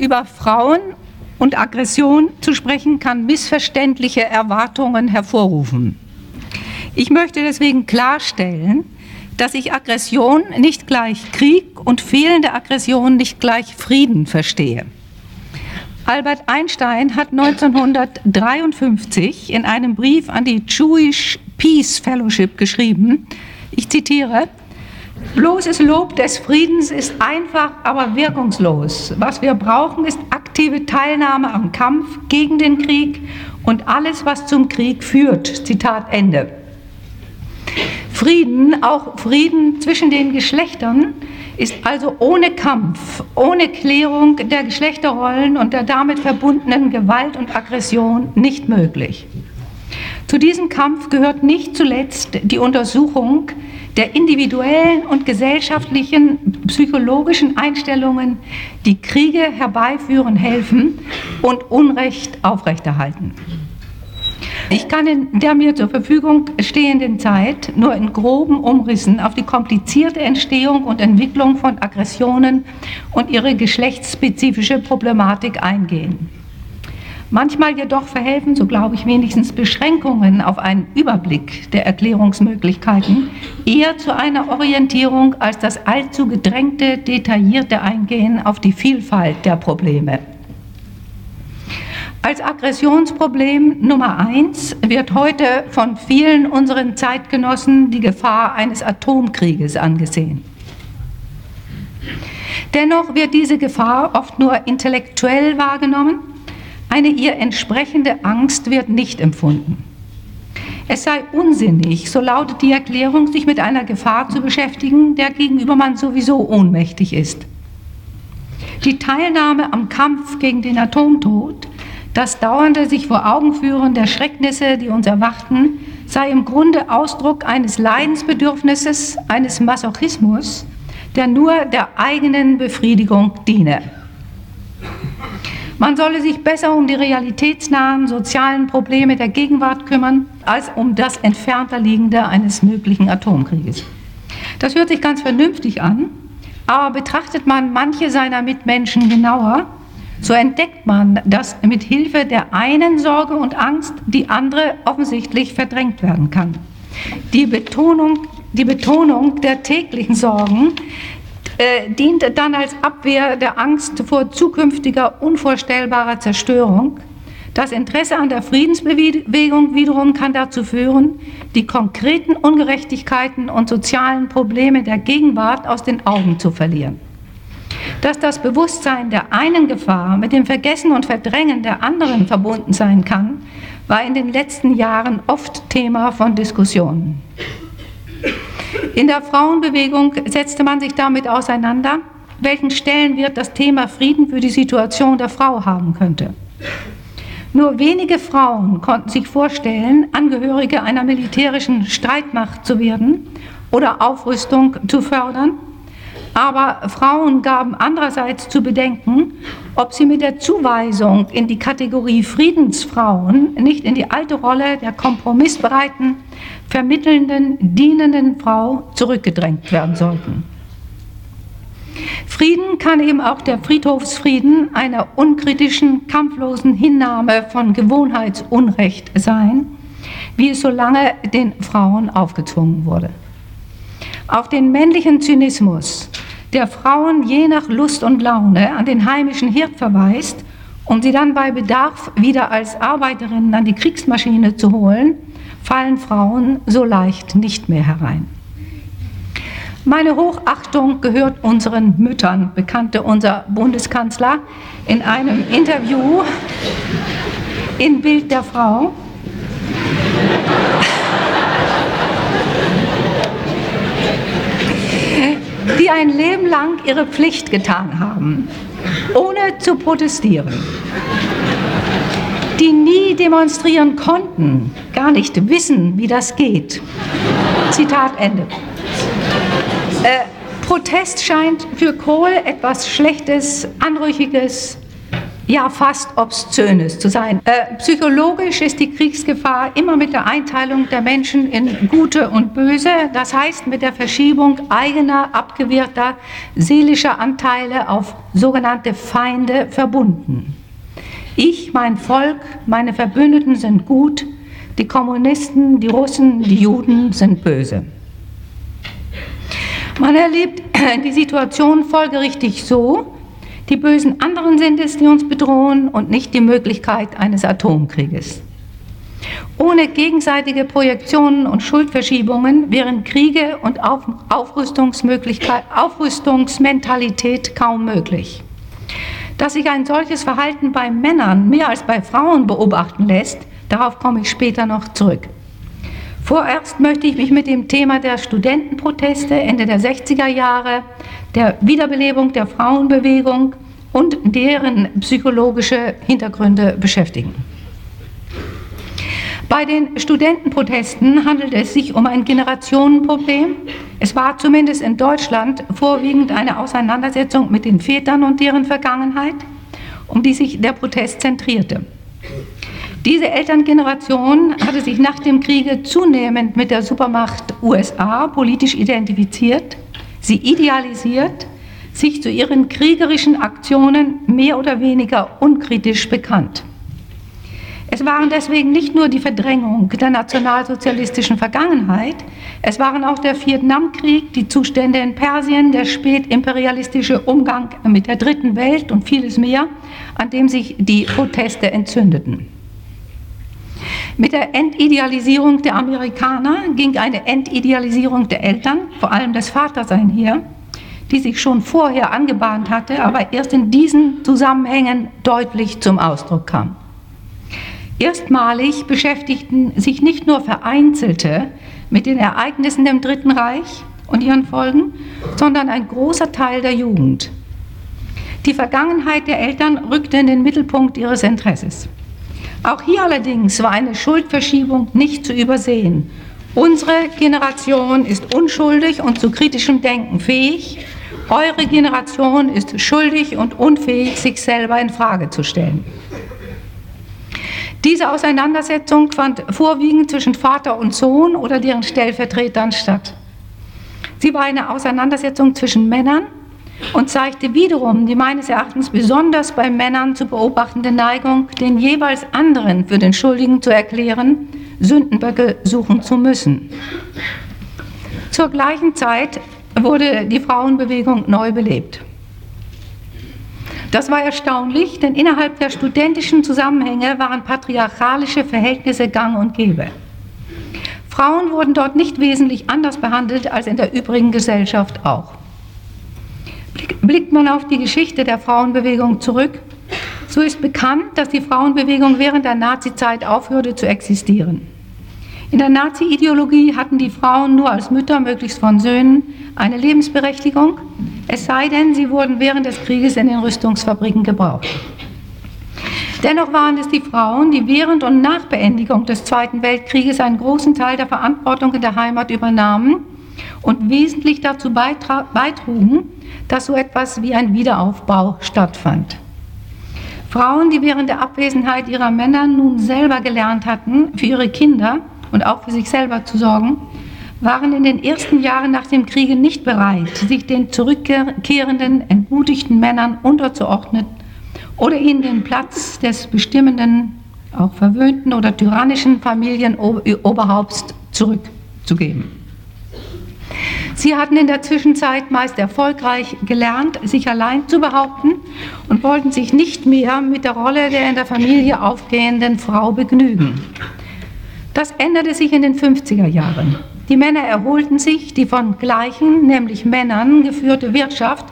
Über Frauen und Aggression zu sprechen, kann missverständliche Erwartungen hervorrufen. Ich möchte deswegen klarstellen, dass ich Aggression nicht gleich Krieg und fehlende Aggression nicht gleich Frieden verstehe. Albert Einstein hat 1953 in einem Brief an die Jewish Peace Fellowship geschrieben, ich zitiere, Bloßes Lob des Friedens ist einfach, aber wirkungslos. Was wir brauchen, ist aktive Teilnahme am Kampf gegen den Krieg und alles, was zum Krieg führt. Zitat Ende. Frieden, auch Frieden zwischen den Geschlechtern, ist also ohne Kampf, ohne Klärung der Geschlechterrollen und der damit verbundenen Gewalt und Aggression nicht möglich. Zu diesem Kampf gehört nicht zuletzt die Untersuchung der individuellen und gesellschaftlichen psychologischen Einstellungen, die Kriege herbeiführen helfen und Unrecht aufrechterhalten. Ich kann in der mir zur Verfügung stehenden Zeit nur in groben Umrissen auf die komplizierte Entstehung und Entwicklung von Aggressionen und ihre geschlechtsspezifische Problematik eingehen. Manchmal jedoch verhelfen, so glaube ich wenigstens, Beschränkungen auf einen Überblick der Erklärungsmöglichkeiten eher zu einer Orientierung als das allzu gedrängte, detaillierte Eingehen auf die Vielfalt der Probleme. Als Aggressionsproblem Nummer eins wird heute von vielen unseren Zeitgenossen die Gefahr eines Atomkrieges angesehen. Dennoch wird diese Gefahr oft nur intellektuell wahrgenommen eine ihr entsprechende Angst wird nicht empfunden. Es sei unsinnig, so lautet die Erklärung, sich mit einer Gefahr zu beschäftigen, der gegenüber man sowieso ohnmächtig ist. Die Teilnahme am Kampf gegen den Atomtod, das dauernde sich vor Augen führen der Schrecknisse, die uns erwarten, sei im Grunde Ausdruck eines Leidensbedürfnisses, eines Masochismus, der nur der eigenen Befriedigung diene. Man solle sich besser um die realitätsnahen sozialen Probleme der Gegenwart kümmern, als um das entfernter liegende eines möglichen Atomkrieges. Das hört sich ganz vernünftig an, aber betrachtet man manche seiner Mitmenschen genauer, so entdeckt man, dass mit Hilfe der einen Sorge und Angst die andere offensichtlich verdrängt werden kann. Die Betonung, die Betonung der täglichen Sorgen äh, dient dann als Abwehr der Angst vor zukünftiger unvorstellbarer Zerstörung. Das Interesse an der Friedensbewegung wiederum kann dazu führen, die konkreten Ungerechtigkeiten und sozialen Probleme der Gegenwart aus den Augen zu verlieren. Dass das Bewusstsein der einen Gefahr mit dem Vergessen und Verdrängen der anderen verbunden sein kann, war in den letzten Jahren oft Thema von Diskussionen. In der Frauenbewegung setzte man sich damit auseinander, welchen Stellenwert das Thema Frieden für die Situation der Frau haben könnte. Nur wenige Frauen konnten sich vorstellen, Angehörige einer militärischen Streitmacht zu werden oder Aufrüstung zu fördern. Aber Frauen gaben andererseits zu bedenken, ob sie mit der Zuweisung in die Kategorie Friedensfrauen nicht in die alte Rolle der kompromissbereiten, vermittelnden, dienenden Frau zurückgedrängt werden sollten. Frieden kann eben auch der Friedhofsfrieden einer unkritischen, kampflosen Hinnahme von Gewohnheitsunrecht sein, wie es so lange den Frauen aufgezwungen wurde. Auf den männlichen Zynismus, der Frauen je nach Lust und Laune an den heimischen Herd verweist, um sie dann bei Bedarf wieder als Arbeiterinnen an die Kriegsmaschine zu holen, fallen Frauen so leicht nicht mehr herein. Meine Hochachtung gehört unseren Müttern, bekannte unser Bundeskanzler in einem Interview in Bild der Frau. die ein Leben lang ihre Pflicht getan haben, ohne zu protestieren die nie demonstrieren konnten, gar nicht wissen, wie das geht. Zitat Ende. Äh, Protest scheint für Kohl etwas Schlechtes, Anrüchiges, ja fast obszönes zu sein. Äh, psychologisch ist die Kriegsgefahr immer mit der Einteilung der Menschen in gute und böse, das heißt mit der Verschiebung eigener, abgewehrter seelischer Anteile auf sogenannte Feinde verbunden. Ich, mein Volk, meine Verbündeten sind gut, die Kommunisten, die Russen, die Juden sind böse. Man erlebt die Situation folgerichtig so, die bösen anderen sind es, die uns bedrohen und nicht die Möglichkeit eines Atomkrieges. Ohne gegenseitige Projektionen und Schuldverschiebungen wären Kriege und Aufrüstungsmentalität kaum möglich. Dass sich ein solches Verhalten bei Männern mehr als bei Frauen beobachten lässt, darauf komme ich später noch zurück. Vorerst möchte ich mich mit dem Thema der Studentenproteste Ende der 60er Jahre der Wiederbelebung der Frauenbewegung und deren psychologische Hintergründe beschäftigen. Bei den Studentenprotesten handelt es sich um ein Generationenproblem. Es war zumindest in Deutschland vorwiegend eine Auseinandersetzung mit den Vätern und deren Vergangenheit, um die sich der Protest zentrierte. Diese Elterngeneration hatte sich nach dem Kriege zunehmend mit der Supermacht USA politisch identifiziert sie idealisiert, sich zu ihren kriegerischen Aktionen mehr oder weniger unkritisch bekannt. Es waren deswegen nicht nur die Verdrängung der nationalsozialistischen Vergangenheit, es waren auch der Vietnamkrieg, die Zustände in Persien, der spätimperialistische Umgang mit der Dritten Welt und vieles mehr, an dem sich die Proteste entzündeten. Mit der Entidealisierung der Amerikaner ging eine Entidealisierung der Eltern, vor allem des Vaters einher, die sich schon vorher angebahnt hatte, aber erst in diesen Zusammenhängen deutlich zum Ausdruck kam. Erstmalig beschäftigten sich nicht nur Vereinzelte mit den Ereignissen im Dritten Reich und ihren Folgen, sondern ein großer Teil der Jugend. Die Vergangenheit der Eltern rückte in den Mittelpunkt ihres Interesses. Auch hier allerdings war eine Schuldverschiebung nicht zu übersehen. Unsere Generation ist unschuldig und zu kritischem Denken fähig. Eure Generation ist schuldig und unfähig, sich selber in Frage zu stellen. Diese Auseinandersetzung fand vorwiegend zwischen Vater und Sohn oder deren Stellvertretern statt. Sie war eine Auseinandersetzung zwischen Männern und zeigte wiederum die meines Erachtens besonders bei Männern zu beobachtende Neigung, den jeweils anderen für den Schuldigen zu erklären, Sündenböcke suchen zu müssen. Zur gleichen Zeit wurde die Frauenbewegung neu belebt. Das war erstaunlich, denn innerhalb der studentischen Zusammenhänge waren patriarchalische Verhältnisse gang und gäbe. Frauen wurden dort nicht wesentlich anders behandelt als in der übrigen Gesellschaft auch. Blickt man auf die Geschichte der Frauenbewegung zurück, so ist bekannt, dass die Frauenbewegung während der Nazizeit aufhörte zu existieren. In der Nazi-Ideologie hatten die Frauen nur als Mütter, möglichst von Söhnen, eine Lebensberechtigung, es sei denn, sie wurden während des Krieges in den Rüstungsfabriken gebraucht. Dennoch waren es die Frauen, die während und nach Beendigung des Zweiten Weltkrieges einen großen Teil der Verantwortung in der Heimat übernahmen und wesentlich dazu beitrugen, dass so etwas wie ein Wiederaufbau stattfand. Frauen, die während der Abwesenheit ihrer Männer nun selber gelernt hatten, für ihre Kinder und auch für sich selber zu sorgen, waren in den ersten Jahren nach dem Kriege nicht bereit, sich den zurückkehrenden, entmutigten Männern unterzuordnen oder ihnen den Platz des bestimmenden, auch verwöhnten oder tyrannischen Familienoberhaupts zurückzugeben. Sie hatten in der Zwischenzeit meist erfolgreich gelernt, sich allein zu behaupten und wollten sich nicht mehr mit der Rolle der in der Familie aufgehenden Frau begnügen. Das änderte sich in den 50er Jahren. Die Männer erholten sich, die von gleichen, nämlich Männern geführte Wirtschaft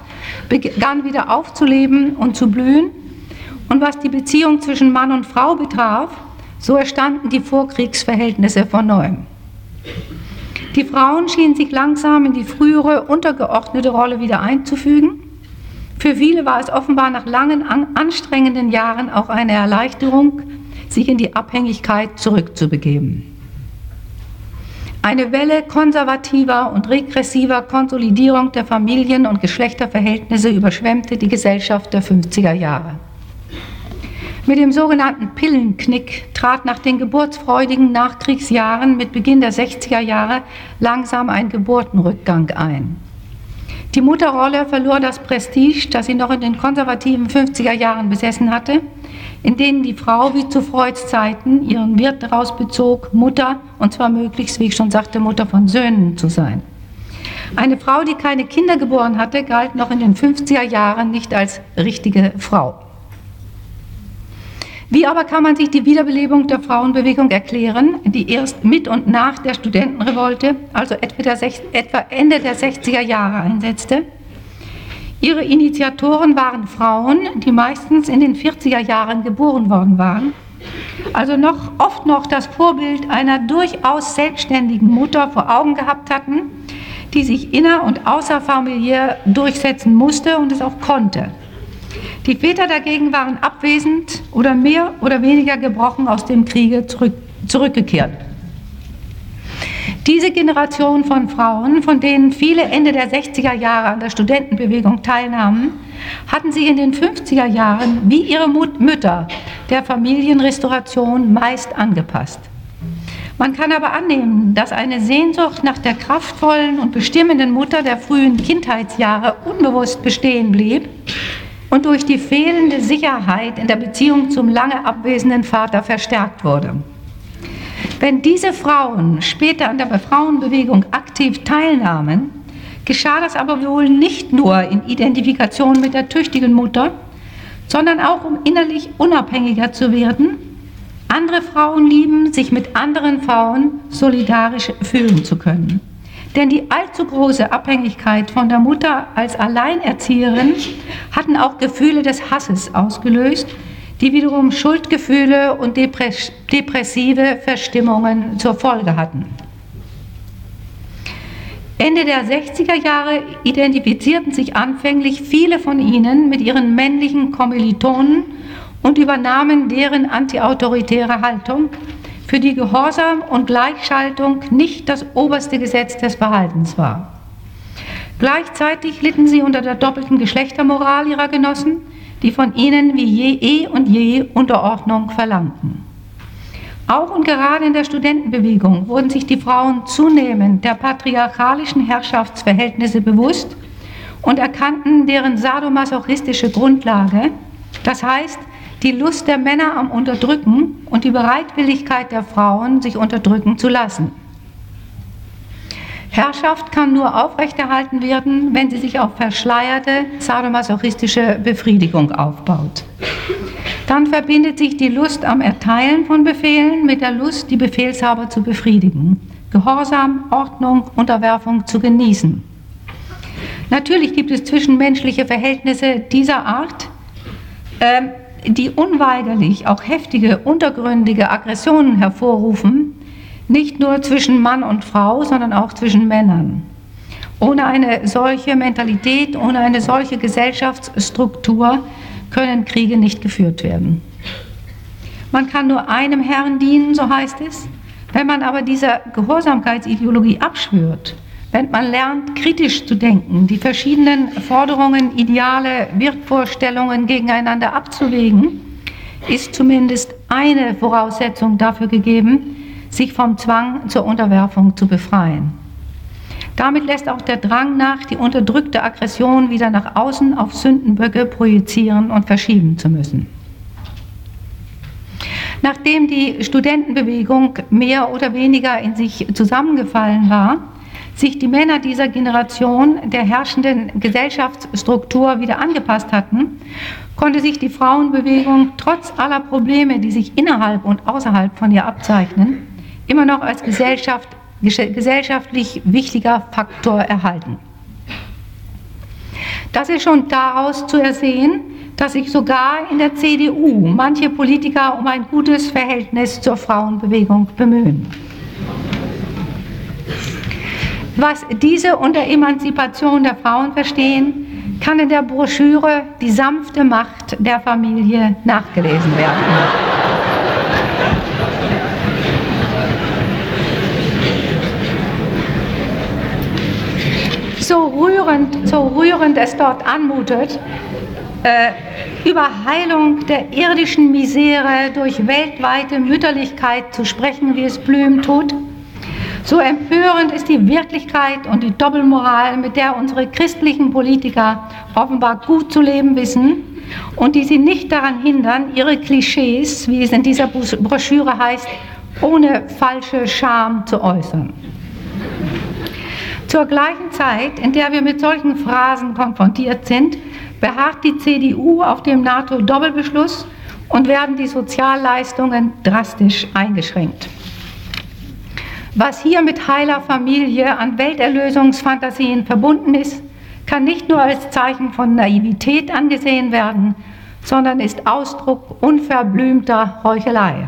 begann wieder aufzuleben und zu blühen. Und was die Beziehung zwischen Mann und Frau betraf, so erstanden die Vorkriegsverhältnisse von neuem. Die Frauen schienen sich langsam in die frühere untergeordnete Rolle wieder einzufügen. Für viele war es offenbar nach langen, anstrengenden Jahren auch eine Erleichterung, sich in die Abhängigkeit zurückzubegeben. Eine Welle konservativer und regressiver Konsolidierung der Familien- und Geschlechterverhältnisse überschwemmte die Gesellschaft der 50er Jahre. Mit dem sogenannten Pillenknick trat nach den geburtsfreudigen Nachkriegsjahren mit Beginn der 60er Jahre langsam ein Geburtenrückgang ein. Die Mutterrolle verlor das Prestige, das sie noch in den konservativen 50er Jahren besessen hatte, in denen die Frau wie zu Freuds Zeiten ihren Wirt daraus bezog, Mutter, und zwar möglichst, wie ich schon sagte, Mutter von Söhnen zu sein. Eine Frau, die keine Kinder geboren hatte, galt noch in den 50er Jahren nicht als richtige Frau. Wie aber kann man sich die Wiederbelebung der Frauenbewegung erklären, die erst mit und nach der Studentenrevolte, also etwa Ende der 60er Jahre einsetzte? Ihre Initiatoren waren Frauen, die meistens in den 40er Jahren geboren worden waren, also noch, oft noch das Vorbild einer durchaus selbstständigen Mutter vor Augen gehabt hatten, die sich inner- und außerfamiliär durchsetzen musste und es auch konnte. Die Väter dagegen waren abwesend oder mehr oder weniger gebrochen aus dem Kriege zurück, zurückgekehrt. Diese Generation von Frauen, von denen viele Ende der 60er Jahre an der Studentenbewegung teilnahmen, hatten sie in den 50er Jahren wie ihre Mütter der Familienrestauration meist angepasst. Man kann aber annehmen, dass eine Sehnsucht nach der kraftvollen und bestimmenden Mutter der frühen Kindheitsjahre unbewusst bestehen blieb und durch die fehlende Sicherheit in der Beziehung zum lange abwesenden Vater verstärkt wurde. Wenn diese Frauen später an der Frauenbewegung aktiv teilnahmen, geschah das aber wohl nicht nur in Identifikation mit der tüchtigen Mutter, sondern auch um innerlich unabhängiger zu werden, andere Frauen lieben, sich mit anderen Frauen solidarisch fühlen zu können. Denn die allzu große Abhängigkeit von der Mutter als Alleinerzieherin hatten auch Gefühle des Hasses ausgelöst, die wiederum Schuldgefühle und depressive Verstimmungen zur Folge hatten. Ende der 60er Jahre identifizierten sich anfänglich viele von ihnen mit ihren männlichen Kommilitonen und übernahmen deren antiautoritäre Haltung, für die Gehorsam und Gleichschaltung nicht das oberste Gesetz des Verhaltens war. Gleichzeitig litten sie unter der doppelten Geschlechtermoral ihrer Genossen, die von ihnen wie je eh und je Unterordnung verlangten. Auch und gerade in der Studentenbewegung wurden sich die Frauen zunehmend der patriarchalischen Herrschaftsverhältnisse bewusst und erkannten deren sadomasochistische Grundlage, das heißt die Lust der Männer am Unterdrücken und die Bereitwilligkeit der Frauen, sich unterdrücken zu lassen. Herrschaft kann nur aufrechterhalten werden, wenn sie sich auf verschleierte sadomasochistische Befriedigung aufbaut. Dann verbindet sich die Lust am Erteilen von Befehlen mit der Lust, die Befehlshaber zu befriedigen, Gehorsam, Ordnung, Unterwerfung zu genießen. Natürlich gibt es zwischenmenschliche Verhältnisse dieser Art, äh, die unweigerlich auch heftige, untergründige Aggressionen hervorrufen, nicht nur zwischen Mann und Frau, sondern auch zwischen Männern. Ohne eine solche Mentalität, ohne eine solche Gesellschaftsstruktur können Kriege nicht geführt werden. Man kann nur einem Herrn dienen, so heißt es. Wenn man aber dieser Gehorsamkeitsideologie abschwört, wenn man lernt, kritisch zu denken, die verschiedenen Forderungen, Ideale, Wirkvorstellungen gegeneinander abzuwägen, ist zumindest eine Voraussetzung dafür gegeben, sich vom Zwang zur Unterwerfung zu befreien. Damit lässt auch der Drang nach, die unterdrückte Aggression wieder nach außen auf Sündenböcke projizieren und verschieben zu müssen. Nachdem die Studentenbewegung mehr oder weniger in sich zusammengefallen war, sich die Männer dieser Generation der herrschenden Gesellschaftsstruktur wieder angepasst hatten, konnte sich die Frauenbewegung trotz aller Probleme, die sich innerhalb und außerhalb von ihr abzeichnen, immer noch als Gesellschaft, gesellschaftlich wichtiger Faktor erhalten. Das ist schon daraus zu ersehen, dass sich sogar in der CDU manche Politiker um ein gutes Verhältnis zur Frauenbewegung bemühen. Was diese unter Emanzipation der Frauen verstehen, kann in der Broschüre Die sanfte Macht der Familie nachgelesen werden. So rührend, so rührend es dort anmutet, äh, über Heilung der irdischen Misere durch weltweite Mütterlichkeit zu sprechen, wie es Blüm tut. So empörend ist die Wirklichkeit und die Doppelmoral, mit der unsere christlichen Politiker offenbar gut zu leben wissen und die sie nicht daran hindern, ihre Klischees, wie es in dieser Broschüre heißt, ohne falsche Scham zu äußern. Zur gleichen Zeit, in der wir mit solchen Phrasen konfrontiert sind, beharrt die CDU auf dem NATO-Doppelbeschluss und werden die Sozialleistungen drastisch eingeschränkt. Was hier mit heiler Familie an Welterlösungsfantasien verbunden ist, kann nicht nur als Zeichen von Naivität angesehen werden, sondern ist Ausdruck unverblümter Heuchelei.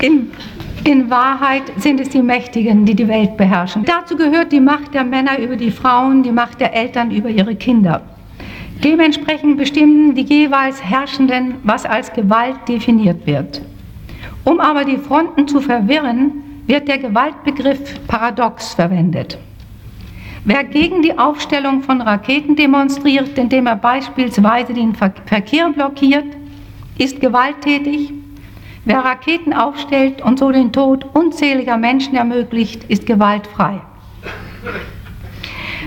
In, in, Wahrheit sind es die Mächtigen, die die Welt beherrschen. Dazu gehört die Macht der Männer über die Frauen, die Macht der Eltern über ihre Kinder. Dementsprechend bestimmen die jeweils Herrschenden, was als Gewalt definiert wird. Um aber die Fronten zu verwirren, wird der Gewaltbegriff paradox verwendet. Wer gegen die Aufstellung von Raketen demonstriert, indem er beispielsweise den Verkehr blockiert, ist gewalttätig. Wer Raketen aufstellt und so den Tod unzähliger Menschen ermöglicht, ist gewaltfrei.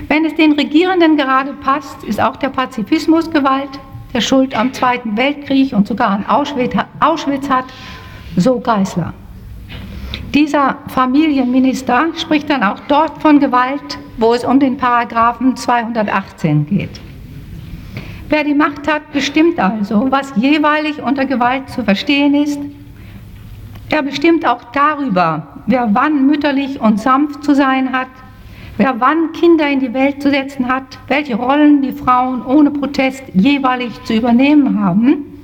Wenn es den Regierenden gerade passt, ist auch der Pazifismus Gewalt, der Schuld am Zweiten Weltkrieg und sogar an Auschwitz hat, so Geißler. Dieser Familienminister spricht dann auch dort von Gewalt, wo es um den Paragraphen 218 geht. Wer die Macht hat, bestimmt also, was jeweilig unter Gewalt zu verstehen ist. Er bestimmt auch darüber, wer wann mütterlich und sanft zu sein hat, wer wann Kinder in die Welt zu setzen hat, welche Rollen die Frauen ohne Protest jeweilig zu übernehmen haben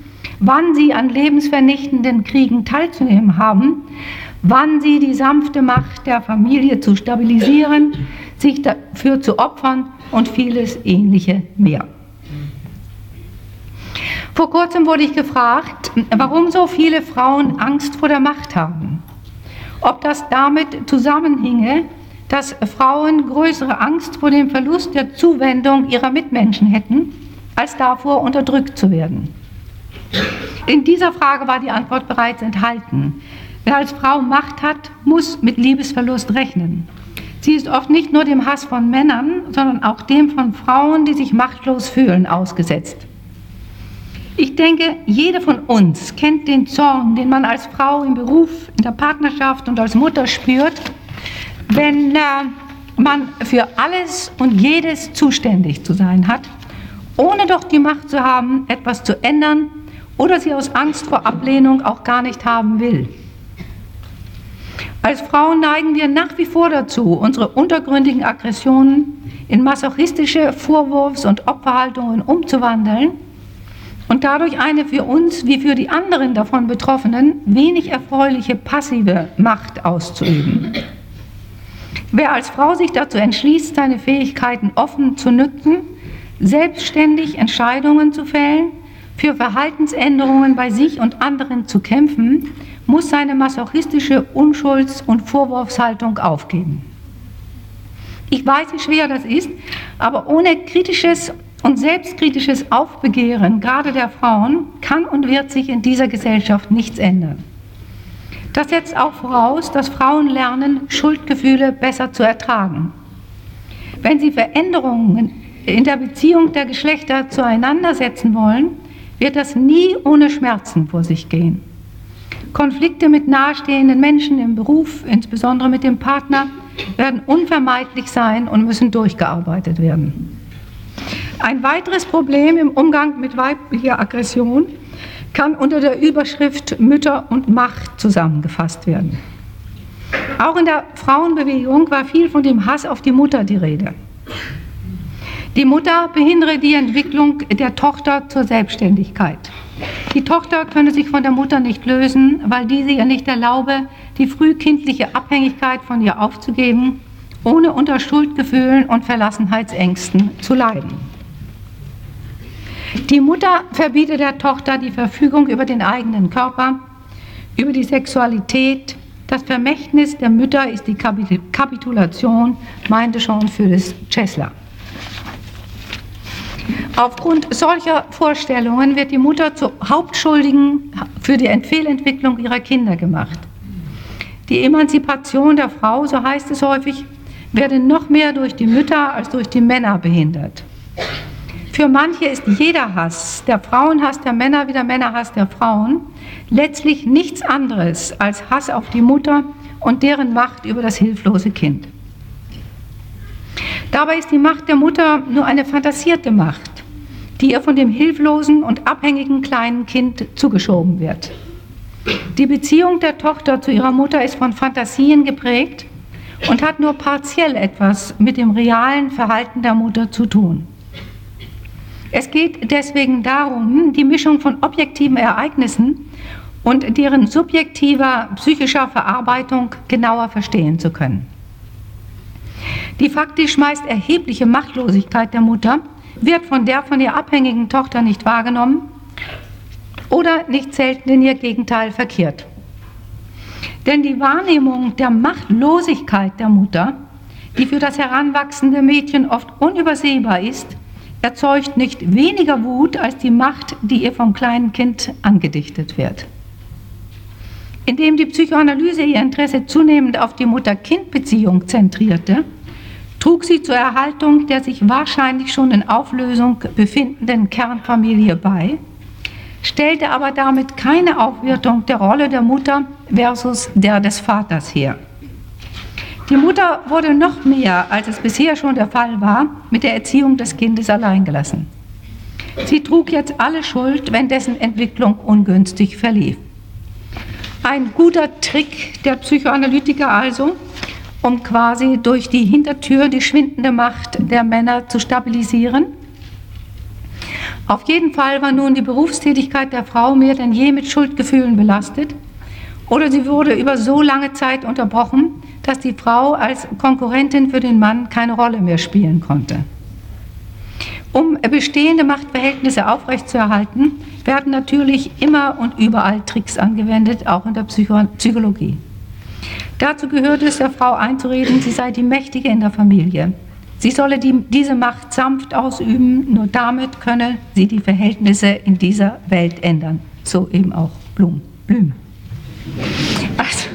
wann sie an lebensvernichtenden Kriegen teilzunehmen haben, wann sie die sanfte Macht der Familie zu stabilisieren, sich dafür zu opfern und vieles ähnliche mehr. Vor kurzem wurde ich gefragt, warum so viele Frauen Angst vor der Macht haben. Ob das damit zusammenhinge, dass Frauen größere Angst vor dem Verlust der Zuwendung ihrer Mitmenschen hätten, als davor unterdrückt zu werden. In dieser Frage war die Antwort bereits enthalten. Wer als Frau Macht hat, muss mit Liebesverlust rechnen. Sie ist oft nicht nur dem Hass von Männern, sondern auch dem von Frauen, die sich machtlos fühlen, ausgesetzt. Ich denke, jede von uns kennt den Zorn, den man als Frau im Beruf, in der Partnerschaft und als Mutter spürt, wenn äh, man für alles und jedes zuständig zu sein hat, ohne doch die Macht zu haben, etwas zu ändern oder sie aus Angst vor Ablehnung auch gar nicht haben will. Als Frauen neigen wir nach wie vor dazu, unsere untergründigen Aggressionen in masochistische Vorwurfs- und Opferhaltungen umzuwandeln und dadurch eine für uns wie für die anderen davon Betroffenen wenig erfreuliche passive Macht auszuüben. Wer als Frau sich dazu entschließt, seine Fähigkeiten offen zu nützen, selbstständig Entscheidungen zu fällen, für Verhaltensänderungen bei sich und anderen zu kämpfen, muss seine masochistische Unschulds- und Vorwurfshaltung aufgeben. Ich weiß, wie schwer das ist, aber ohne kritisches und selbstkritisches Aufbegehren, gerade der Frauen, kann und wird sich in dieser Gesellschaft nichts ändern. Das setzt auch voraus, dass Frauen lernen, Schuldgefühle besser zu ertragen. Wenn sie Veränderungen in der Beziehung der Geschlechter zueinander setzen wollen, wird das nie ohne Schmerzen vor sich gehen. Konflikte mit nahestehenden Menschen im Beruf, insbesondere mit dem Partner, werden unvermeidlich sein und müssen durchgearbeitet werden. Ein weiteres Problem im Umgang mit weiblicher Aggression kann unter der Überschrift Mütter und Macht zusammengefasst werden. Auch in der Frauenbewegung war viel von dem Hass auf die Mutter die Rede. Die Mutter behindere die Entwicklung der Tochter zur Selbstständigkeit. Die Tochter könne sich von der Mutter nicht lösen, weil diese ihr nicht erlaube, die frühkindliche Abhängigkeit von ihr aufzugeben, ohne unter Schuldgefühlen und Verlassenheitsängsten zu leiden. Die Mutter verbiete der Tochter die Verfügung über den eigenen Körper, über die Sexualität, Das Vermächtnis der Mütter ist die Kapitulation, meinte schon Phyllis Chesler. Aufgrund solcher Vorstellungen wird die Mutter zur Hauptschuldigen für die Fehlentwicklung ihrer Kinder gemacht. Die Emanzipation der Frau, so heißt es häufig, werde noch mehr durch die Mütter als durch die Männer behindert. Für manche ist jeder Hass, der Frauenhass der Männer wie der Männerhass der Frauen, letztlich nichts anderes als Hass auf die Mutter und deren Macht über das hilflose Kind. Dabei ist die Macht der Mutter nur eine fantasierte Macht, die ihr von dem hilflosen und abhängigen kleinen Kind zugeschoben wird. Die Beziehung der Tochter zu ihrer Mutter ist von Fantasien geprägt und hat nur partiell etwas mit dem realen Verhalten der Mutter zu tun. Es geht deswegen darum, die Mischung von objektiven Ereignissen und deren subjektiver psychischer Verarbeitung genauer verstehen zu können. Die faktisch meist erhebliche Machtlosigkeit der Mutter wird von der von ihr abhängigen Tochter nicht wahrgenommen oder nicht selten in ihr Gegenteil verkehrt. Denn die Wahrnehmung der Machtlosigkeit der Mutter, die für das heranwachsende Mädchen oft unübersehbar ist, erzeugt nicht weniger Wut als die Macht, die ihr vom kleinen Kind angedichtet wird. Indem die Psychoanalyse ihr Interesse zunehmend auf die Mutter-Kind-Beziehung zentrierte, trug sie zur Erhaltung der sich wahrscheinlich schon in Auflösung befindenden Kernfamilie bei, stellte aber damit keine Aufwertung der Rolle der Mutter versus der des Vaters her. Die Mutter wurde noch mehr, als es bisher schon der Fall war, mit der Erziehung des Kindes alleingelassen. Sie trug jetzt alle Schuld, wenn dessen Entwicklung ungünstig verlief. Ein guter Trick der Psychoanalytiker also, um quasi durch die Hintertür die schwindende Macht der Männer zu stabilisieren. Auf jeden Fall war nun die Berufstätigkeit der Frau mehr denn je mit Schuldgefühlen belastet oder sie wurde über so lange Zeit unterbrochen, dass die Frau als Konkurrentin für den Mann keine Rolle mehr spielen konnte. Um bestehende Machtverhältnisse aufrechtzuerhalten, werden natürlich immer und überall Tricks angewendet, auch in der Psycho Psychologie. Dazu gehört es, der Frau einzureden, sie sei die Mächtige in der Familie. Sie solle die, diese Macht sanft ausüben, nur damit könne sie die Verhältnisse in dieser Welt ändern. So eben auch Blum. Blüm. Also,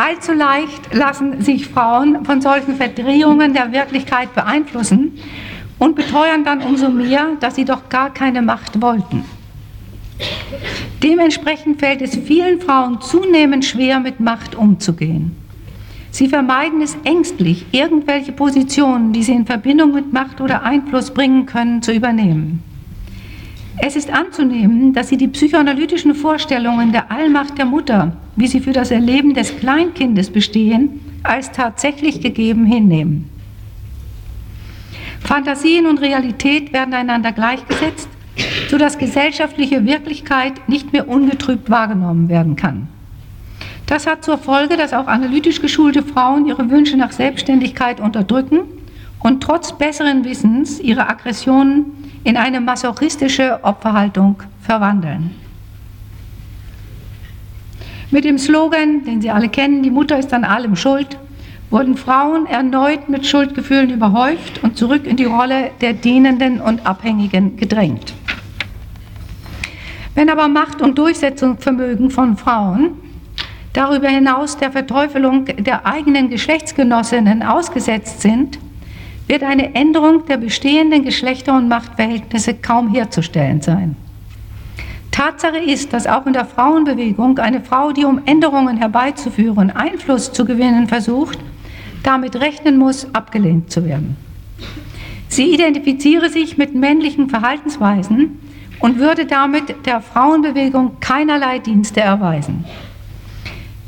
allzu leicht lassen sich Frauen von solchen Verdrehungen der Wirklichkeit beeinflussen und beteuern dann umso mehr, dass sie doch gar keine Macht wollten. Dementsprechend fällt es vielen Frauen zunehmend schwer, mit Macht umzugehen. Sie vermeiden es ängstlich, irgendwelche Positionen, die sie in Verbindung mit Macht oder Einfluss bringen können, zu übernehmen. Es ist anzunehmen, dass sie die psychoanalytischen Vorstellungen der Allmacht der Mutter, wie sie für das Erleben des Kleinkindes bestehen, als tatsächlich gegeben hinnehmen. Fantasien und Realität werden einander gleichgesetzt, sodass gesellschaftliche Wirklichkeit nicht mehr ungetrübt wahrgenommen werden kann. Das hat zur Folge, dass auch analytisch geschulte Frauen ihre Wünsche nach Selbstständigkeit unterdrücken und trotz besseren Wissens ihre Aggressionen in eine masochistische Opferhaltung verwandeln. Mit dem Slogan, den Sie alle kennen, die Mutter ist an allem schuld, wurden Frauen erneut mit Schuldgefühlen überhäuft und zurück in die Rolle der Dienenden und Abhängigen gedrängt. Wenn aber Macht und Durchsetzungsvermögen von Frauen darüber hinaus der Verteufelung der eigenen Geschlechtsgenossinnen ausgesetzt sind, wird eine Änderung der bestehenden Geschlechter- und Machtverhältnisse kaum herzustellen sein. Tatsache ist, dass auch in der Frauenbewegung eine Frau, die um Änderungen herbeizuführen, Einfluss zu gewinnen versucht, damit rechnen muss, abgelehnt zu werden. Sie identifiziere sich mit männlichen Verhaltensweisen und würde damit der Frauenbewegung keinerlei Dienste erweisen.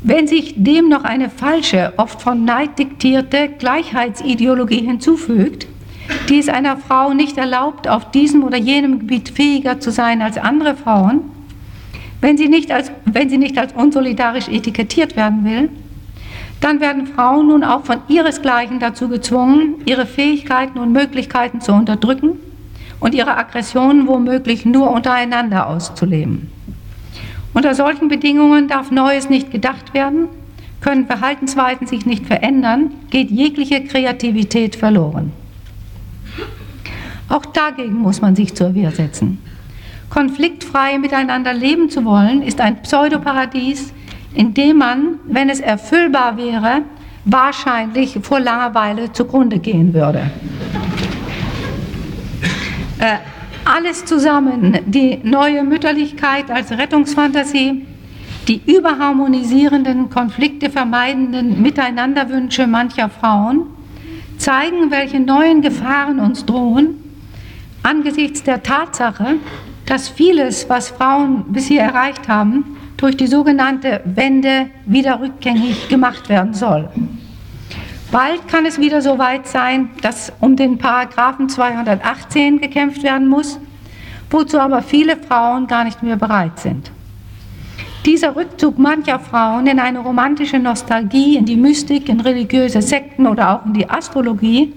Wenn sich dem noch eine falsche, oft von Neid diktierte Gleichheitsideologie hinzufügt, die es einer Frau nicht erlaubt, auf diesem oder jenem Gebiet fähiger zu sein als andere Frauen, wenn sie nicht als, wenn sie nicht als unsolidarisch etikettiert werden will, dann werden Frauen nun auch von ihresgleichen dazu gezwungen, ihre Fähigkeiten und Möglichkeiten zu unterdrücken und ihre Aggressionen womöglich nur untereinander auszuleben. Unter solchen Bedingungen darf Neues nicht gedacht werden können Verhaltensweisen sich nicht verändern, geht jegliche Kreativität verloren. Auch dagegen muss man sich zur Wehr setzen. Konfliktfrei miteinander leben zu wollen, ist ein Pseudoparadies, in dem man, wenn es erfüllbar wäre, wahrscheinlich vor Langeweile zugrunde gehen würde. Äh, alles zusammen, die neue Mütterlichkeit als Rettungsfantasie, die überharmonisierenden, Konflikte vermeidenden Miteinanderwünsche mancher Frauen, zeigen, welche neuen Gefahren uns drohen, angesichts der Tatsache, dass vieles, was Frauen bisher erreicht haben, durch die sogenannte Wende wieder rückgängig gemacht werden soll. Bald kann es wieder so weit sein, dass um den Paragraphen 218 gekämpft werden muss, wozu aber viele Frauen gar nicht mehr bereit sind. Dieser Rückzug mancher Frauen in eine romantische Nostalgie, in die Mystik, in religiöse Sekten oder auch in die Astrologie,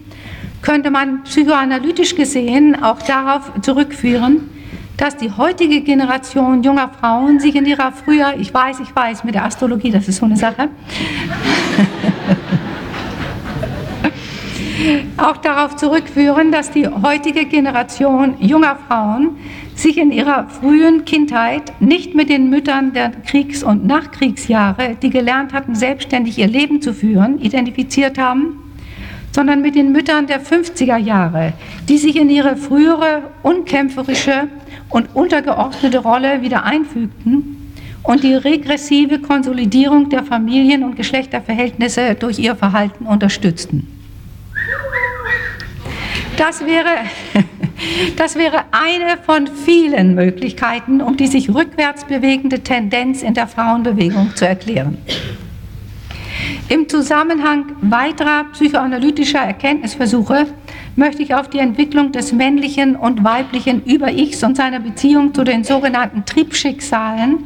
könnte man psychoanalytisch gesehen auch darauf zurückführen, dass die heutige Generation junger Frauen sich in ihrer früher, ich weiß, ich weiß, mit der Astrologie, das ist so eine Sache, auch darauf zurückführen, dass die heutige Generation junger Frauen sich in ihrer frühen Kindheit nicht mit den Müttern der Kriegs- und Nachkriegsjahre, die gelernt hatten, selbstständig ihr Leben zu führen, identifiziert haben, sondern mit den Müttern der 50er Jahre, die sich in ihre frühere unkämpferische und untergeordnete Rolle wieder einfügten und die regressive Konsolidierung der Familien- und Geschlechterverhältnisse durch ihr Verhalten unterstützten. Das wäre, das wäre eine von vielen Möglichkeiten, um die sich rückwärts bewegende Tendenz in der Frauenbewegung zu erklären. Im Zusammenhang weiterer psychoanalytischer Erkenntnisversuche möchte ich auf die Entwicklung des männlichen und weiblichen Über-Ichs und seiner Beziehung zu den sogenannten Triebschicksalen,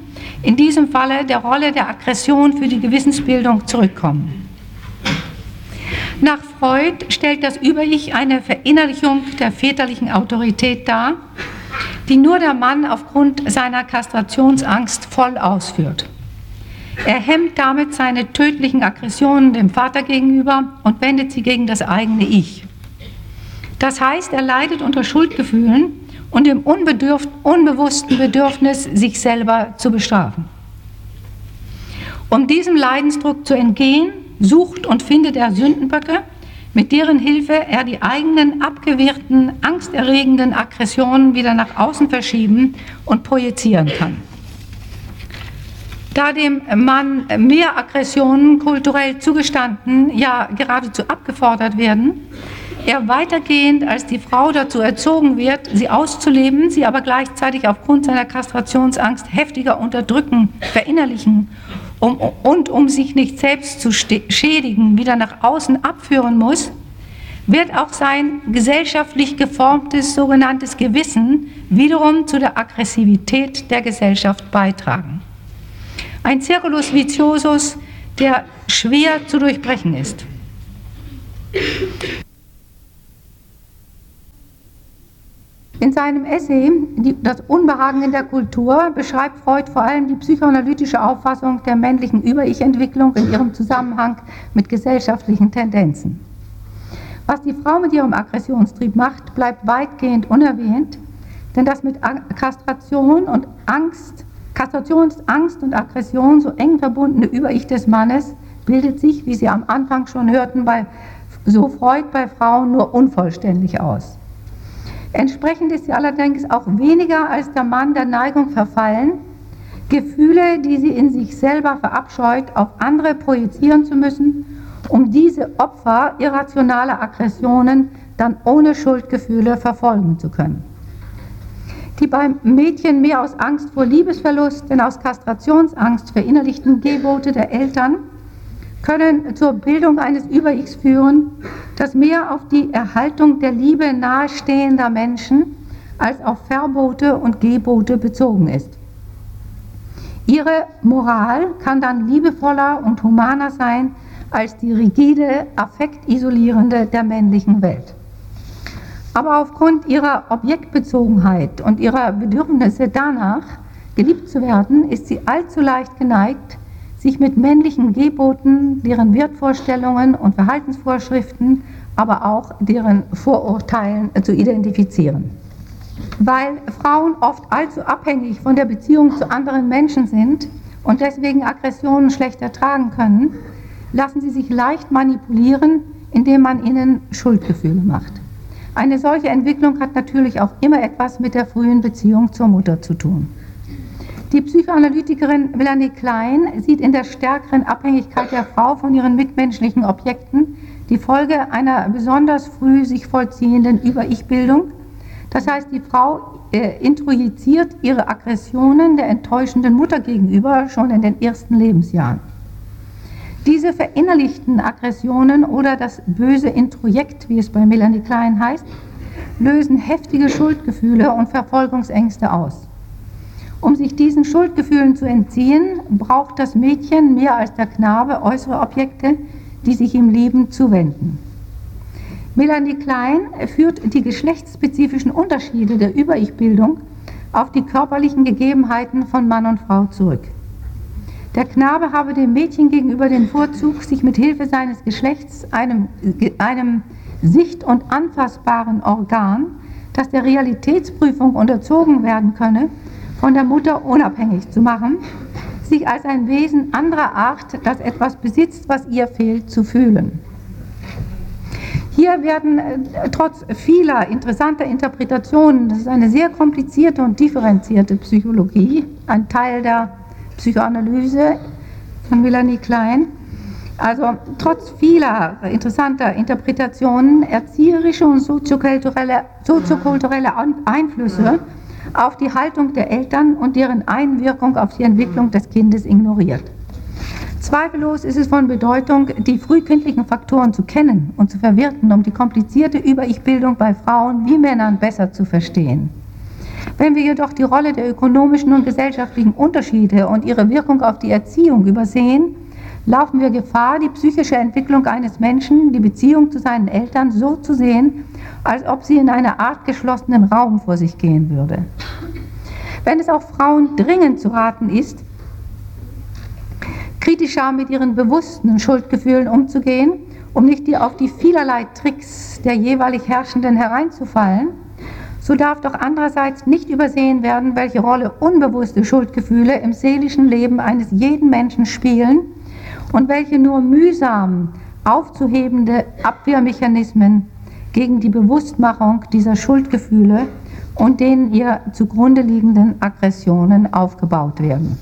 in diesem Falle der Rolle der Aggression für die Gewissensbildung, zurückkommen. Nach Freud stellt das Über-Ich eine Verinnerlichung der väterlichen Autorität dar, die nur der Mann aufgrund seiner Kastrationsangst voll ausführt. Er hemmt damit seine tödlichen Aggressionen dem Vater gegenüber und wendet sie gegen das eigene Ich. Das heißt, er leidet unter Schuldgefühlen und dem unbewussten Bedürfnis, sich selber zu bestrafen. Um diesem Leidensdruck zu entgehen, sucht und findet er Sündenböcke, mit deren Hilfe er die eigenen abgewehrten, angsterregenden Aggressionen wieder nach außen verschieben und projizieren kann. Da dem Mann mehr Aggressionen kulturell zugestanden, ja geradezu abgefordert werden, er weitergehend als die Frau dazu erzogen wird, sie auszuleben, sie aber gleichzeitig aufgrund seiner Kastrationsangst heftiger unterdrücken, verinnerlichen um, und um sich nicht selbst zu schädigen, wieder nach außen abführen muss, wird auch sein gesellschaftlich geformtes sogenanntes Gewissen wiederum zu der Aggressivität der Gesellschaft beitragen. Ein Circulus viciosus, der schwer zu durchbrechen ist. In seinem Essay Das Unbehagen in der Kultur beschreibt Freud vor allem die psychoanalytische Auffassung der männlichen Über-Ich-Entwicklung in ihrem Zusammenhang mit gesellschaftlichen Tendenzen. Was die Frau mit ihrem Aggressionstrieb macht, bleibt weitgehend unerwähnt, denn das mit Kastration und Angst, Kastrationsangst und Aggression so eng verbundene Über-Ich des Mannes bildet sich, wie Sie am Anfang schon hörten, bei, so Freud bei Frauen nur unvollständig aus. Entsprechend ist sie allerdings auch weniger als der Mann der Neigung verfallen, Gefühle, die sie in sich selber verabscheut, auf andere projizieren zu müssen, um diese Opfer irrationaler Aggressionen dann ohne Schuldgefühle verfolgen zu können. Die beim Mädchen mehr aus Angst vor Liebesverlust denn aus Kastrationsangst verinnerlichten Gebote der Eltern können zur Bildung eines Über-Ichs führen, das mehr auf die Erhaltung der Liebe nahestehender Menschen als auf Verbote und Gebote bezogen ist. Ihre Moral kann dann liebevoller und humaner sein als die rigide, affektisolierende der männlichen Welt. Aber aufgrund ihrer Objektbezogenheit und ihrer Bedürfnisse danach, geliebt zu werden, ist sie allzu leicht geneigt, sich mit männlichen Geboten, deren Wertvorstellungen und Verhaltensvorschriften, aber auch deren Vorurteilen zu identifizieren. Weil Frauen oft allzu abhängig von der Beziehung zu anderen Menschen sind und deswegen Aggressionen schlecht ertragen können, lassen sie sich leicht manipulieren, indem man ihnen Schuldgefühle macht. Eine solche Entwicklung hat natürlich auch immer etwas mit der frühen Beziehung zur Mutter zu tun. Die Psychoanalytikerin Melanie Klein sieht in der stärkeren Abhängigkeit der Frau von ihren mitmenschlichen Objekten die Folge einer besonders früh sich vollziehenden Über-Ich-Bildung. Das heißt, die Frau äh, introjiziert ihre Aggressionen der enttäuschenden Mutter gegenüber schon in den ersten Lebensjahren. Diese verinnerlichten Aggressionen oder das böse Introjekt, wie es bei Melanie Klein heißt, lösen heftige Schuldgefühle und Verfolgungsängste aus. Um sich diesen Schuldgefühlen zu entziehen, braucht das Mädchen mehr als der Knabe äußere Objekte, die sich ihm lieben, zuwenden. Melanie Klein führt die geschlechtsspezifischen Unterschiede der Über-Ich-Bildung auf die körperlichen Gegebenheiten von Mann und Frau zurück. Der Knabe habe dem Mädchen gegenüber den Vorzug, sich mit Hilfe seines Geschlechts einem, einem sicht- und anfassbaren Organ, das der Realitätsprüfung unterzogen werden könne, von der Mutter unabhängig zu machen, sich als ein Wesen anderer Art, das etwas besitzt, was ihr fehlt, zu fühlen. Hier werden äh, trotz vieler interessanter Interpretationen, das ist eine sehr komplizierte und differenzierte Psychologie, ein Teil der Psychoanalyse von Melanie Klein, also trotz vieler interessanter Interpretationen erzieherische und soziokulturelle, soziokulturelle Einflüsse auf die Haltung der Eltern und deren Einwirkung auf die Entwicklung des Kindes ignoriert. Zweifellos ist es von Bedeutung, die frühkindlichen Faktoren zu kennen und zu verwerten, um die komplizierte Über-Ich-Bildung bei Frauen wie Männern besser zu verstehen. Wenn wir jedoch die Rolle der ökonomischen und gesellschaftlichen Unterschiede und ihre Wirkung auf die Erziehung übersehen, laufen wir Gefahr, die psychische Entwicklung eines Menschen, die Beziehung zu seinen Eltern so zu sehen, als ob sie in einer Art geschlossenen Raum vor sich gehen würde. Wenn es auch Frauen dringend zu raten ist, kritischer mit ihren bewussten Schuldgefühlen umzugehen, um nicht auf die vielerlei Tricks der jeweilig Herrschenden hereinzufallen, so darf doch andererseits nicht übersehen werden, welche Rolle unbewusste Schuldgefühle im seelischen Leben eines jeden Menschen spielen und welche nur mühsam aufzuhebende Abwehrmechanismen gegen die Bewusstmachung dieser Schuldgefühle und den ihr zugrunde liegenden Aggressionen aufgebaut werden.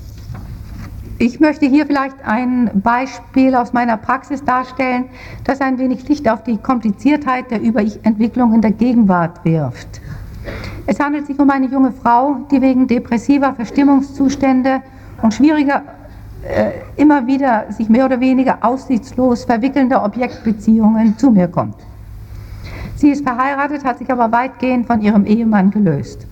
Ich möchte hier vielleicht ein Beispiel aus meiner Praxis darstellen, das ein wenig Licht auf die Kompliziertheit der Über-Ich-Entwicklung in der Gegenwart wirft. Es handelt sich um eine junge Frau, die wegen depressiver Verstimmungszustände und schwieriger immer wieder sich mehr oder weniger aussichtslos verwickelnder Objektbeziehungen zu mir kommt. Sie ist verheiratet, hat sich aber weitgehend von ihrem Ehemann gelöst.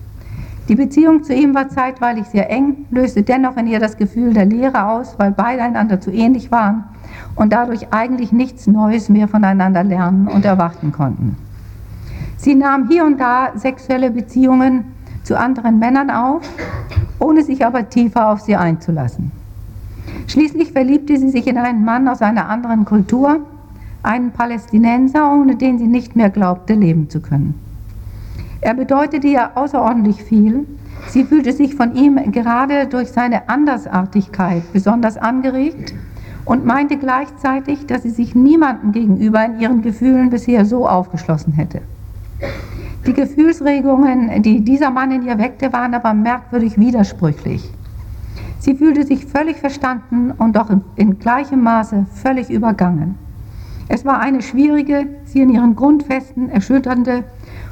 Die Beziehung zu ihm war zeitweilig sehr eng, löste dennoch in ihr das Gefühl der Leere aus, weil beide einander zu ähnlich waren und dadurch eigentlich nichts Neues mehr voneinander lernen und erwarten konnten. Sie nahm hier und da sexuelle Beziehungen zu anderen Männern auf, ohne sich aber tiefer auf sie einzulassen. Schließlich verliebte sie sich in einen Mann aus einer anderen Kultur, einen Palästinenser, ohne den sie nicht mehr glaubte, leben zu können. Er bedeutete ihr außerordentlich viel. Sie fühlte sich von ihm gerade durch seine Andersartigkeit besonders angeregt und meinte gleichzeitig, dass sie sich niemandem gegenüber in ihren Gefühlen bisher so aufgeschlossen hätte. Die Gefühlsregungen, die dieser Mann in ihr weckte, waren aber merkwürdig widersprüchlich. Sie fühlte sich völlig verstanden und doch in, gleichem Maße völlig übergangen. Es war eine schwierige, sie in ihren Grundfesten erschütternde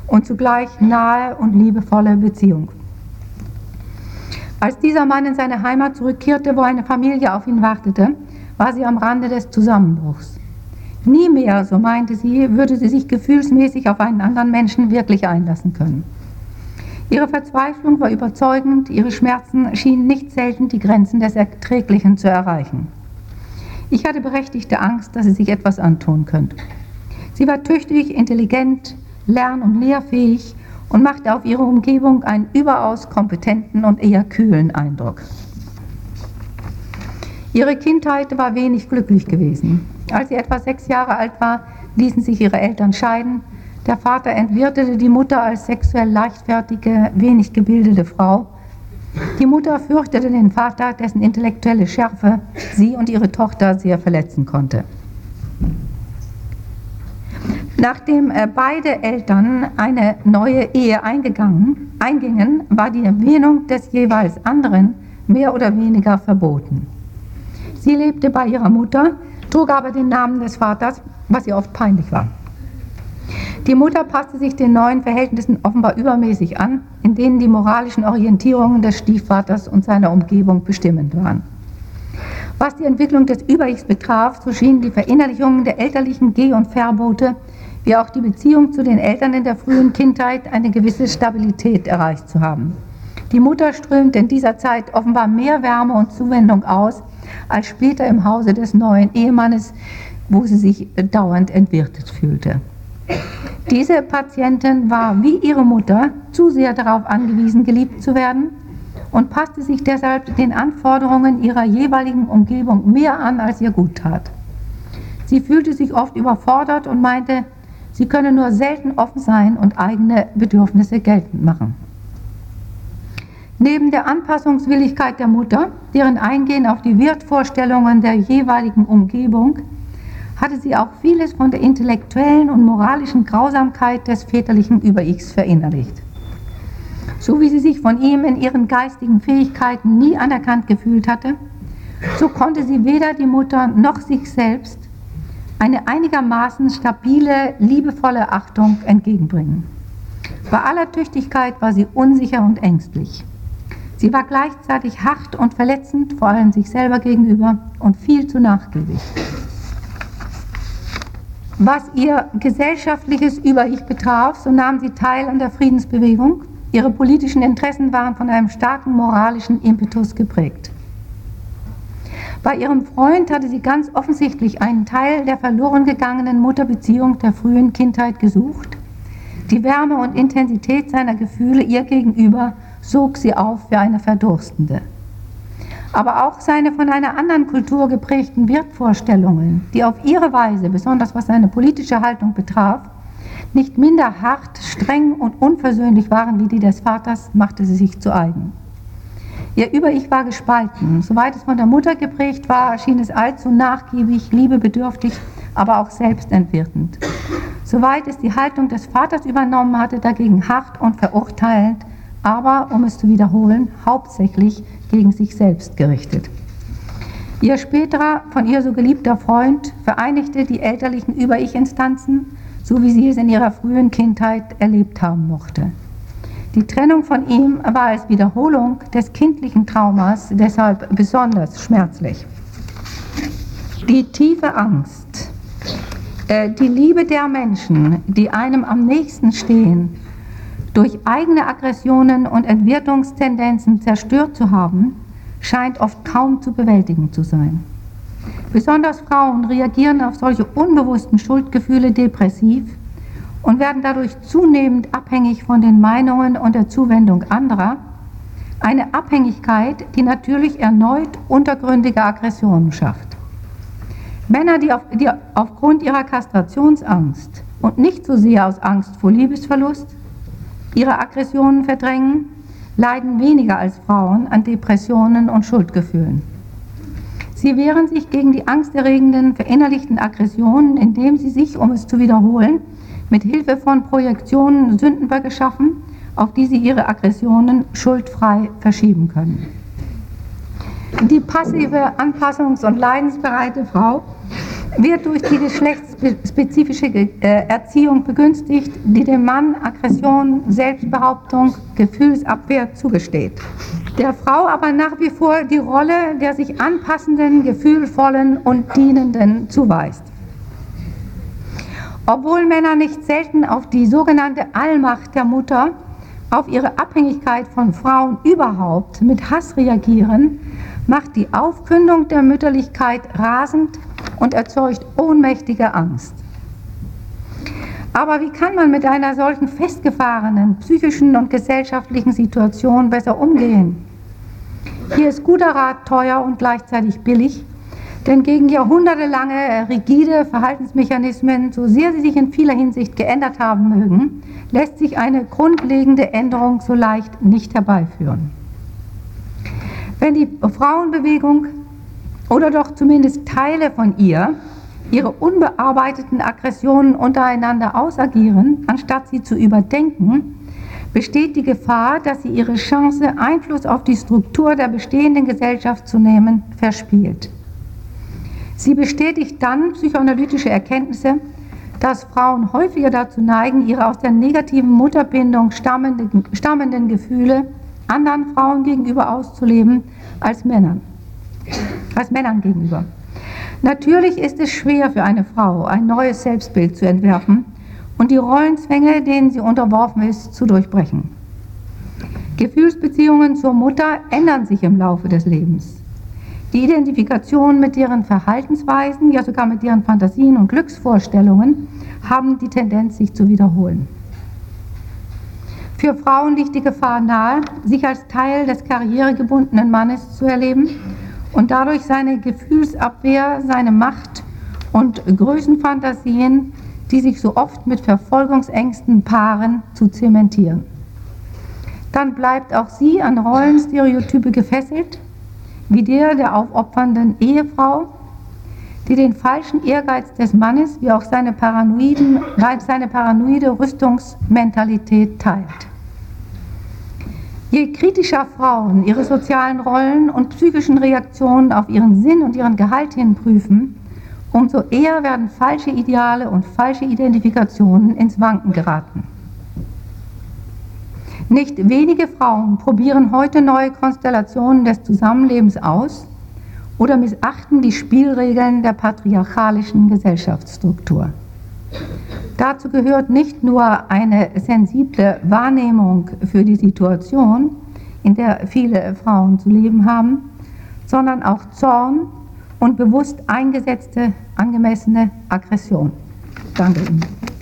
und zugleich nahe und liebevolle Beziehung. Als dieser Mann in seine Heimat zurückkehrte, wo eine Familie auf ihn wartete, war sie am Rande des Zusammenbruchs. Nie mehr, so meinte sie, würde sie sich gefühlsmäßig auf einen anderen Menschen wirklich einlassen können. Ihre Verzweiflung war überzeugend, ihre Schmerzen schienen nicht selten die Grenzen des Erträglichen zu erreichen. Ich hatte berechtigte Angst, dass sie sich etwas antun könnte. Sie war tüchtig, intelligent, lern- und lehrfähig und machte auf ihre Umgebung einen überaus kompetenten und eher kühlen Eindruck. Ihre Kindheit war wenig glücklich gewesen. Als sie etwa sechs Jahre alt war, ließen sich ihre Eltern scheiden. Der Vater entwirtete die Mutter als sexuell leichtfertige, wenig gebildete Frau. Die Mutter fürchtete den Vater, dessen intellektuelle Schärfe sie und ihre Tochter sehr verletzen konnte. Nachdem äh, beide Eltern eine neue Ehe eingegangen, eingingen, war die Erwähnung des jeweils anderen mehr oder weniger verboten. Sie lebte bei ihrer Mutter, trug aber den Namen des Vaters, was ihr oft peinlich war. Die Mutter passte sich den neuen Verhältnissen offenbar übermäßig an, in denen die moralischen Orientierungen des Stiefvaters und seiner Umgebung bestimmend waren. Was die Entwicklung des Über-Ichs betraf, so schienen die Verinnerlichungen der elterlichen Geh- und Verbote wie auch die Beziehung zu den Eltern in der frühen Kindheit eine gewisse Stabilität erreicht zu haben. Die Mutter strömte in dieser Zeit offenbar mehr Wärme und Zuwendung aus als später im Hause des neuen Ehemannes, wo sie sich dauernd entwirtet fühlte. Diese Patientin war wie ihre Mutter zu sehr darauf angewiesen, geliebt zu werden und passte sich deshalb den Anforderungen ihrer jeweiligen Umgebung mehr an, als ihr gut tat. Sie fühlte sich oft überfordert und meinte, Sie können nur selten offen sein und eigene Bedürfnisse geltend machen. Neben der Anpassungswilligkeit der Mutter, deren Eingehen auf die Wertvorstellungen der jeweiligen Umgebung, hatte sie auch vieles von der intellektuellen und moralischen Grausamkeit des väterlichen Über-Ichs verinnerlicht. So wie sie sich von ihm in ihren geistigen Fähigkeiten nie anerkannt gefühlt hatte, so konnte sie weder die Mutter noch sich selbst eine einigermaßen stabile, liebevolle Achtung entgegenbringen. Bei aller Tüchtigkeit war sie unsicher und ängstlich. Sie war gleichzeitig hart und verletzend, vor allem sich selber gegenüber, und viel zu nachgiebig. Was ihr gesellschaftliches Über-Ich betraf, so nahm sie teil an der Friedensbewegung. Ihre politischen Interessen waren von einem starken moralischen Impetus geprägt. Bei ihrem Freund hatte sie ganz offensichtlich einen Teil der verloren gegangenen Mutterbeziehung der frühen Kindheit gesucht. Die Wärme und Intensität seiner Gefühle ihr gegenüber sog sie auf wie eine Verdurstende. Aber auch seine von einer anderen Kultur geprägten Wertvorstellungen, die auf ihre Weise, besonders was seine politische Haltung betraf, nicht minder hart, streng und unversöhnlich waren wie die des Vaters, machte sie sich zu eigen. Ihr Über-Ich war gespalten. Soweit es von der Mutter geprägt war, schien es allzu nachgiebig, liebebedürftig, aber auch selbstentwirkend. Soweit es die Haltung des Vaters übernommen hatte, dagegen hart und verurteilend, aber, um es zu wiederholen, hauptsächlich gegen sich selbst gerichtet. Ihr späterer, von ihr so geliebter Freund vereinigte die elterlichen Über-Ich-Instanzen, so wie sie es in ihrer frühen Kindheit erlebt haben mochte. Die Trennung von ihm war als Wiederholung des kindlichen Traumas deshalb besonders schmerzlich. Die tiefe Angst, äh, die Liebe der Menschen, die einem am nächsten stehen, durch eigene Aggressionen und Entwertungstendenzen zerstört zu haben, scheint oft kaum zu bewältigen zu sein. Besonders Frauen reagieren auf solche unbewussten Schuldgefühle depressiv und werden dadurch zunehmend abhängig von den Meinungen und der Zuwendung anderer. Eine Abhängigkeit, die natürlich erneut untergründige Aggressionen schafft. Männer, die, auf, die aufgrund ihrer Kastrationsangst und nicht so sehr aus Angst vor Liebesverlust ihre Aggressionen verdrängen, leiden weniger als Frauen an Depressionen und Schuldgefühlen. Sie wehren sich gegen die angsterregenden, verinnerlichten Aggressionen, indem sie sich, um es zu wiederholen, mit Hilfe von Projektionen Sündenböcke schaffen, auf die sie ihre Aggressionen schuldfrei verschieben können. Die passive, anpassungs- und leidensbereite Frau wird durch die geschlechtsspezifische äh, Erziehung begünstigt, die dem Mann Aggression, Selbstbehauptung, Gefühlsabwehr zugesteht. Der Frau aber nach wie vor die Rolle der sich anpassenden, gefühlvollen und dienenden zuweist. Obwohl Männer nicht selten auf die sogenannte Allmacht der Mutter, auf ihre Abhängigkeit von Frauen überhaupt mit Hass reagieren, macht die Aufkündung der Mütterlichkeit rasend und erzeugt ohnmächtige Angst. Aber wie kann man mit einer solchen festgefahrenen psychischen und gesellschaftlichen Situation besser umgehen? Hier ist guter Rat teuer und gleichzeitig billig, denn gegen jahrhundertelange rigide Verhaltensmechanismen, so sehr sie sich in vieler Hinsicht geändert haben mögen, lässt sich eine grundlegende Änderung so leicht nicht herbeiführen. Wenn die Frauenbewegung oder doch zumindest Teile von ihr ihre unbearbeiteten Aggressionen untereinander ausagieren, anstatt sie zu überdenken, besteht die Gefahr, dass sie ihre Chance, Einfluss auf die Struktur der bestehenden Gesellschaft zu nehmen, verspielt. Sie bestätigt dann psychoanalytische Erkenntnisse, dass Frauen häufiger dazu neigen, ihre aus der negativen Mutterbindung stammenden, stammenden Gefühle anderen Frauen gegenüber auszuleben als Männern, als Männern gegenüber. Natürlich ist es schwer für eine Frau, ein neues Selbstbild zu entwerfen und die Rollenzwänge, denen sie unterworfen ist, zu durchbrechen. Gefühlsbeziehungen zur Mutter ändern sich im Laufe des Lebens. Die Identifikation mit deren Verhaltensweisen, ja sogar mit deren Fantasien und Glücksvorstellungen, haben die Tendenz, sich zu wiederholen. Für Frauen liegt die Gefahr nahe, sich als Teil des karrieregebundenen Mannes zu erleben und dadurch seine Gefühlsabwehr, seine Macht und Größenfantasien, die sich so oft mit Verfolgungsängsten paaren, zu zementieren. Dann bleibt auch sie an Rollenstereotype gefesselt, wie der der aufopfernden Ehefrau, die den falschen Ehrgeiz des Mannes wie auch seine, paranoiden, seine paranoide Rüstungsmentalität teilt. Je kritischer Frauen ihre sozialen Rollen und psychischen Reaktionen auf ihren Sinn und ihren Gehalt hin prüfen, umso eher werden falsche Ideale und falsche Identifikationen ins Wanken geraten. Nicht wenige Frauen probieren heute neue Konstellationen des Zusammenlebens aus oder missachten die Spielregeln der patriarchalischen Gesellschaftsstruktur. Dazu gehört nicht nur eine sensible Wahrnehmung für die Situation, in der viele Frauen zu leben haben, sondern auch Zorn und bewusst eingesetzte angemessene Aggression. Danke Ihnen.